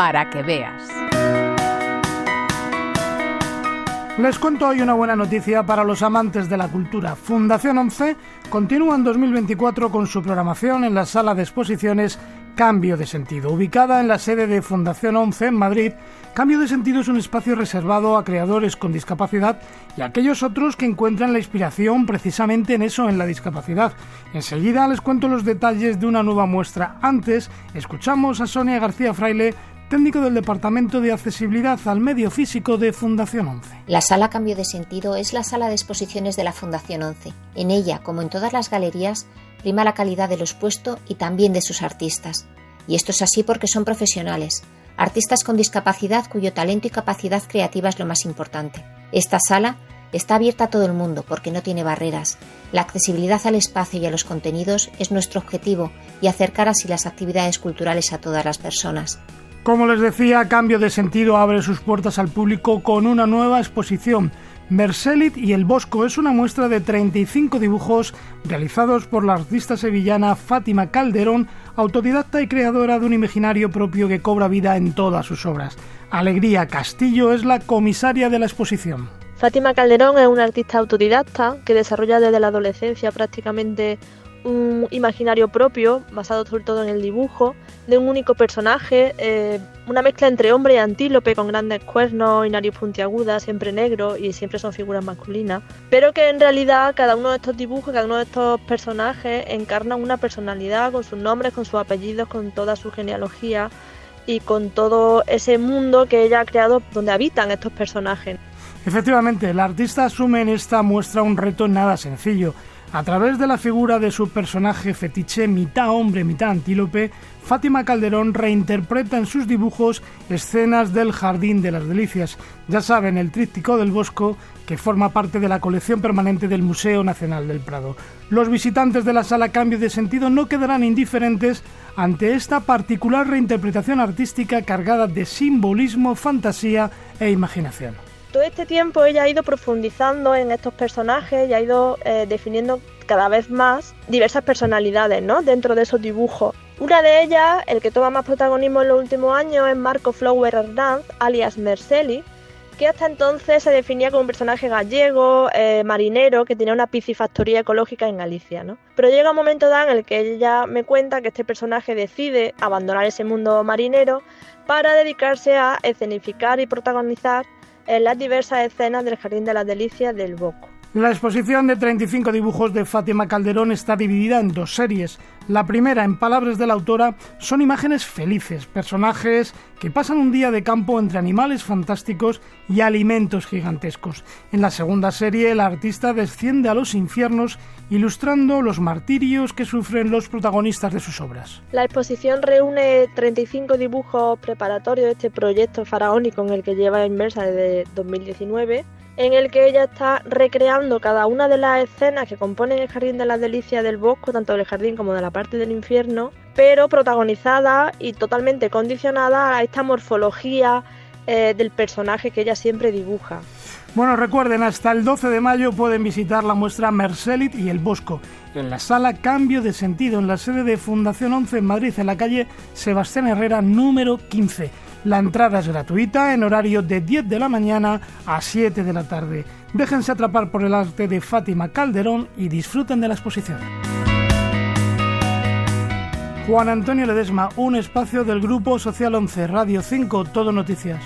para que veas. Les cuento hoy una buena noticia para los amantes de la cultura. Fundación 11 continúa en 2024 con su programación en la sala de exposiciones Cambio de Sentido. Ubicada en la sede de Fundación 11 en Madrid, Cambio de Sentido es un espacio reservado a creadores con discapacidad y a aquellos otros que encuentran la inspiración precisamente en eso, en la discapacidad. Enseguida les cuento los detalles de una nueva muestra. Antes, escuchamos a Sonia García Fraile técnico del Departamento de Accesibilidad al Medio Físico de Fundación 11. La sala Cambio de Sentido es la sala de exposiciones de la Fundación 11. En ella, como en todas las galerías, prima la calidad de lo expuesto y también de sus artistas. Y esto es así porque son profesionales, artistas con discapacidad cuyo talento y capacidad creativa es lo más importante. Esta sala está abierta a todo el mundo porque no tiene barreras. La accesibilidad al espacio y a los contenidos es nuestro objetivo y acercar así las actividades culturales a todas las personas. Como les decía, Cambio de Sentido abre sus puertas al público con una nueva exposición. Mercelit y el Bosco es una muestra de 35 dibujos realizados por la artista sevillana Fátima Calderón, autodidacta y creadora de un imaginario propio que cobra vida en todas sus obras. Alegría Castillo es la comisaria de la exposición. Fátima Calderón es una artista autodidacta que desarrolla desde la adolescencia prácticamente un imaginario propio, basado sobre todo en el dibujo, de un único personaje, eh, una mezcla entre hombre y antílope con grandes cuernos y nariz puntiaguda, siempre negro y siempre son figuras masculinas, pero que en realidad cada uno de estos dibujos, cada uno de estos personajes encarna una personalidad con sus nombres, con sus apellidos, con toda su genealogía y con todo ese mundo que ella ha creado donde habitan estos personajes. Efectivamente, el artista asume en esta muestra un reto nada sencillo, a través de la figura de su personaje fetiche mitad hombre, mitad antílope, Fátima Calderón reinterpreta en sus dibujos escenas del Jardín de las Delicias, ya saben, el tríptico del Bosco, que forma parte de la colección permanente del Museo Nacional del Prado. Los visitantes de la sala Cambio de Sentido no quedarán indiferentes ante esta particular reinterpretación artística cargada de simbolismo, fantasía e imaginación todo este tiempo ella ha ido profundizando en estos personajes y ha ido eh, definiendo cada vez más diversas personalidades ¿no? dentro de esos dibujos. Una de ellas, el que toma más protagonismo en los últimos años, es Marco Flower Hernández, alias Merceli, que hasta entonces se definía como un personaje gallego, eh, marinero, que tenía una piscifactoría ecológica en Galicia. ¿no? Pero llega un momento en el que ella me cuenta que este personaje decide abandonar ese mundo marinero para dedicarse a escenificar y protagonizar en las diversas escenas del Jardín de las Delicias del Boco. La exposición de 35 dibujos de Fátima Calderón está dividida en dos series. La primera, en palabras de la autora, son imágenes felices, personajes que pasan un día de campo entre animales fantásticos y alimentos gigantescos. En la segunda serie, el artista desciende a los infiernos ilustrando los martirios que sufren los protagonistas de sus obras. La exposición reúne 35 dibujos preparatorios de este proyecto faraónico en el que lleva inmersa desde 2019 en el que ella está recreando cada una de las escenas que componen el Jardín de las Delicias del Bosco, tanto del jardín como de la parte del infierno, pero protagonizada y totalmente condicionada a esta morfología eh, del personaje que ella siempre dibuja. Bueno, recuerden, hasta el 12 de mayo pueden visitar la muestra Mercelit y el Bosco en la sala Cambio de Sentido, en la sede de Fundación 11 en Madrid, en la calle Sebastián Herrera número 15. La entrada es gratuita en horario de 10 de la mañana a 7 de la tarde. Déjense atrapar por el arte de Fátima Calderón y disfruten de la exposición. Juan Antonio Ledesma, un espacio del Grupo Social 11, Radio 5, Todo Noticias.